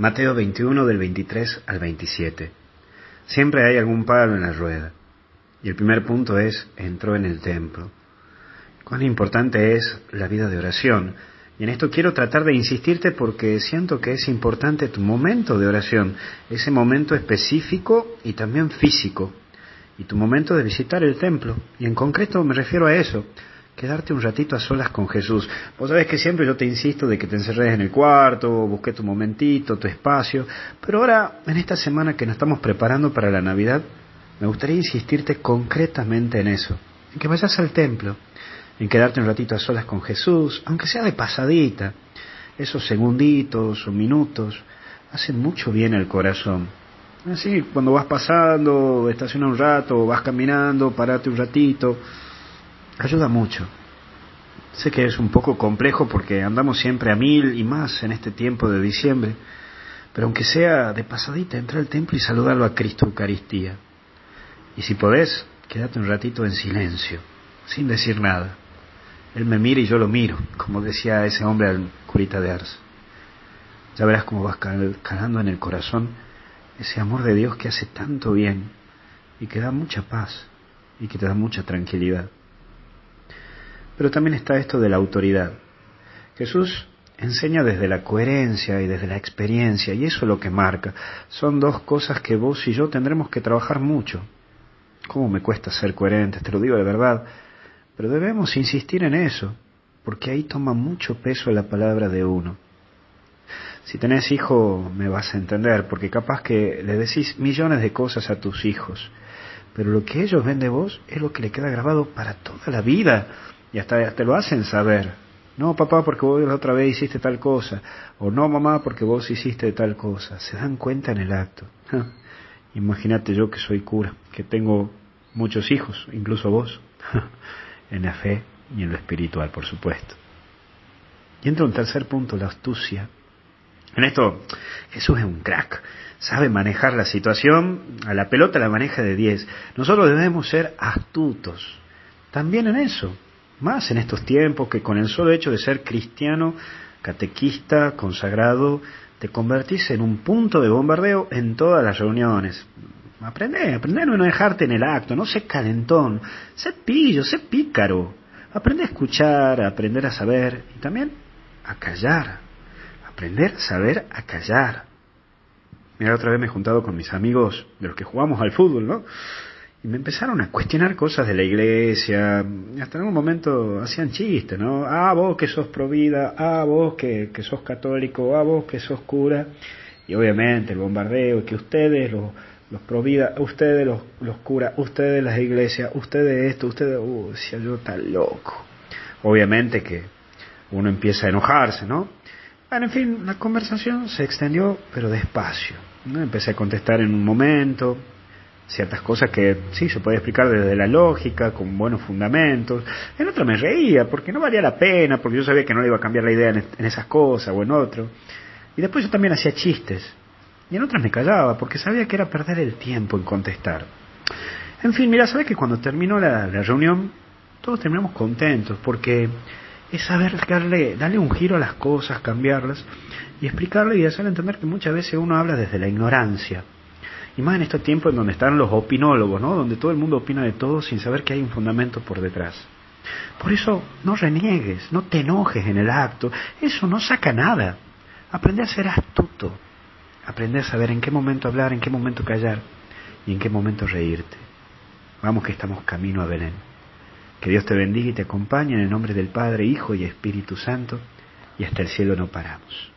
Mateo 21 del 23 al 27. Siempre hay algún palo en la rueda. Y el primer punto es, entró en el templo. Cuán importante es la vida de oración. Y en esto quiero tratar de insistirte porque siento que es importante tu momento de oración, ese momento específico y también físico, y tu momento de visitar el templo. Y en concreto me refiero a eso, quedarte un ratito a solas con Jesús. Vos sabés que siempre yo te insisto de que te encerres en el cuarto, busques tu momentito, tu espacio, pero ahora, en esta semana que nos estamos preparando para la Navidad, me gustaría insistirte concretamente en eso, en que vayas al templo, en quedarte un ratito a solas con Jesús, aunque sea de pasadita. Esos segunditos o minutos hacen mucho bien al corazón. Así, cuando vas pasando, estaciona un rato, vas caminando, parate un ratito, ayuda mucho. Sé que es un poco complejo porque andamos siempre a mil y más en este tiempo de diciembre, pero aunque sea de pasadita, entra al templo y saludarlo a Cristo Eucaristía. Y si podés, quédate un ratito en silencio, sin decir nada. Él me mira y yo lo miro, como decía ese hombre al curita de Ars. Ya verás cómo vas calando en el corazón ese amor de Dios que hace tanto bien y que da mucha paz y que te da mucha tranquilidad. Pero también está esto de la autoridad. Jesús enseña desde la coherencia y desde la experiencia, y eso es lo que marca. Son dos cosas que vos y yo tendremos que trabajar mucho. ¿Cómo me cuesta ser coherente? Te lo digo de verdad. Pero debemos insistir en eso, porque ahí toma mucho peso la palabra de uno. Si tenés hijo, me vas a entender, porque capaz que le decís millones de cosas a tus hijos, pero lo que ellos ven de vos es lo que le queda grabado para toda la vida y hasta te lo hacen saber. No, papá, porque vos la otra vez hiciste tal cosa. O no, mamá, porque vos hiciste tal cosa. Se dan cuenta en el acto. Imagínate yo que soy cura, que tengo muchos hijos, incluso vos, en la fe y en lo espiritual, por supuesto. Y entra un tercer punto, la astucia. En esto Jesús es un crack, sabe manejar la situación, a la pelota la maneja de 10. Nosotros debemos ser astutos, también en eso más en estos tiempos que con el solo hecho de ser cristiano, catequista, consagrado, te convertís en un punto de bombardeo en todas las reuniones. Aprende, aprende a no dejarte en el acto, no sé calentón, sé pillo, sé pícaro. Aprende a escuchar, aprender a saber y también a callar. Aprender a saber a callar. Mira, otra vez me he juntado con mis amigos de los que jugamos al fútbol, ¿no? Y me empezaron a cuestionar cosas de la iglesia, hasta en un momento hacían chistes, ¿no? Ah, vos que sos provida, ah, vos que, que sos católico, ah, vos que sos cura, y obviamente el bombardeo, que ustedes, los, los provida, ustedes los, los curas, ustedes las iglesias, ustedes esto, ustedes, uh, decía yo tan loco. Obviamente que uno empieza a enojarse, ¿no? Bueno, en fin, la conversación se extendió, pero despacio. ¿no? Empecé a contestar en un momento, ciertas cosas que sí se puede explicar desde la lógica, con buenos fundamentos. En otro me reía, porque no valía la pena, porque yo sabía que no le iba a cambiar la idea en, esas cosas o en otro. Y después yo también hacía chistes. Y en otras me callaba, porque sabía que era perder el tiempo en contestar. En fin, mira, sabes que cuando terminó la, reunión, todos terminamos contentos, porque es saber darle, darle un giro a las cosas, cambiarlas, y explicarle y hacerle entender que muchas veces uno habla desde la ignorancia y más en estos tiempos en donde están los opinólogos, ¿no? Donde todo el mundo opina de todo sin saber que hay un fundamento por detrás. Por eso no reniegues, no te enojes en el acto. Eso no saca nada. Aprende a ser astuto. Aprende a saber en qué momento hablar, en qué momento callar y en qué momento reírte. Vamos que estamos camino a Belén. Que Dios te bendiga y te acompañe en el nombre del Padre, Hijo y Espíritu Santo, y hasta el cielo no paramos.